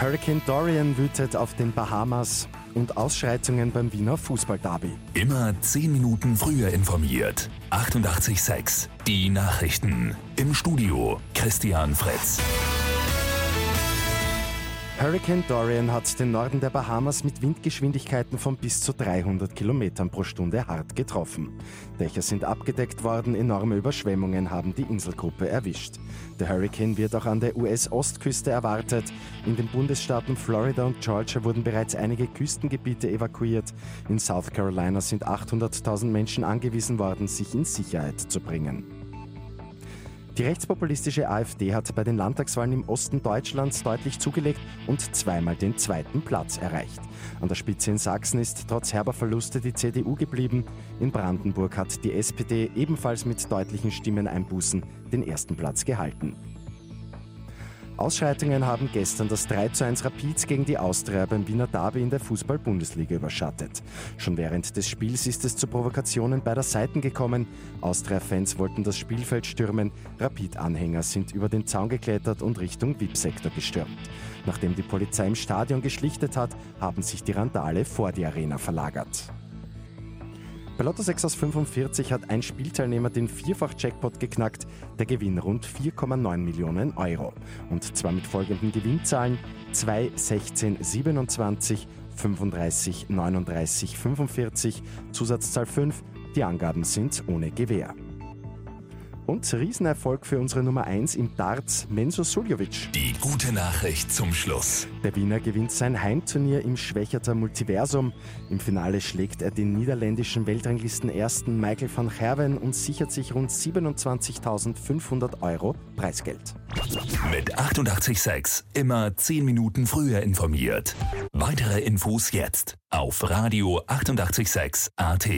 Hurricane Dorian wütet auf den Bahamas und Ausschreitungen beim Wiener Fußballderby. Immer 10 Minuten früher informiert. 88.6 Die Nachrichten. Im Studio Christian Fritz. Hurricane Dorian hat den Norden der Bahamas mit Windgeschwindigkeiten von bis zu 300 Kilometern pro Stunde hart getroffen. Dächer sind abgedeckt worden, enorme Überschwemmungen haben die Inselgruppe erwischt. Der Hurricane wird auch an der US-Ostküste erwartet. In den Bundesstaaten Florida und Georgia wurden bereits einige Küstengebiete evakuiert. In South Carolina sind 800.000 Menschen angewiesen worden, sich in Sicherheit zu bringen. Die rechtspopulistische AfD hat bei den Landtagswahlen im Osten Deutschlands deutlich zugelegt und zweimal den zweiten Platz erreicht. An der Spitze in Sachsen ist trotz herber Verluste die CDU geblieben. In Brandenburg hat die SPD ebenfalls mit deutlichen Stimmeneinbußen den ersten Platz gehalten. Ausschreitungen haben gestern das 3 zu 1 Rapid gegen die Austria beim Wiener Derby in der Fußball-Bundesliga überschattet. Schon während des Spiels ist es zu Provokationen beider Seiten gekommen. Austria-Fans wollten das Spielfeld stürmen, Rapid-Anhänger sind über den Zaun geklettert und Richtung VIP-Sektor gestürmt. Nachdem die Polizei im Stadion geschlichtet hat, haben sich die Randale vor die Arena verlagert. Bei Lotto 6 aus 45 hat ein Spielteilnehmer den Vierfach-Jackpot geknackt, der Gewinn rund 4,9 Millionen Euro. Und zwar mit folgenden Gewinnzahlen 2, 16, 27, 35, 39, 45, Zusatzzahl 5. Die Angaben sind ohne Gewähr. Und Riesenerfolg für unsere Nummer 1 im Darts, Menzo Suljovic. Die gute Nachricht zum Schluss. Der Wiener gewinnt sein Heimturnier im Schwächerter Multiversum. Im Finale schlägt er den niederländischen Weltranglisten-Ersten Michael van Gerwen und sichert sich rund 27.500 Euro Preisgeld. Mit 886 immer 10 Minuten früher informiert. Weitere Infos jetzt auf Radio 886 AT.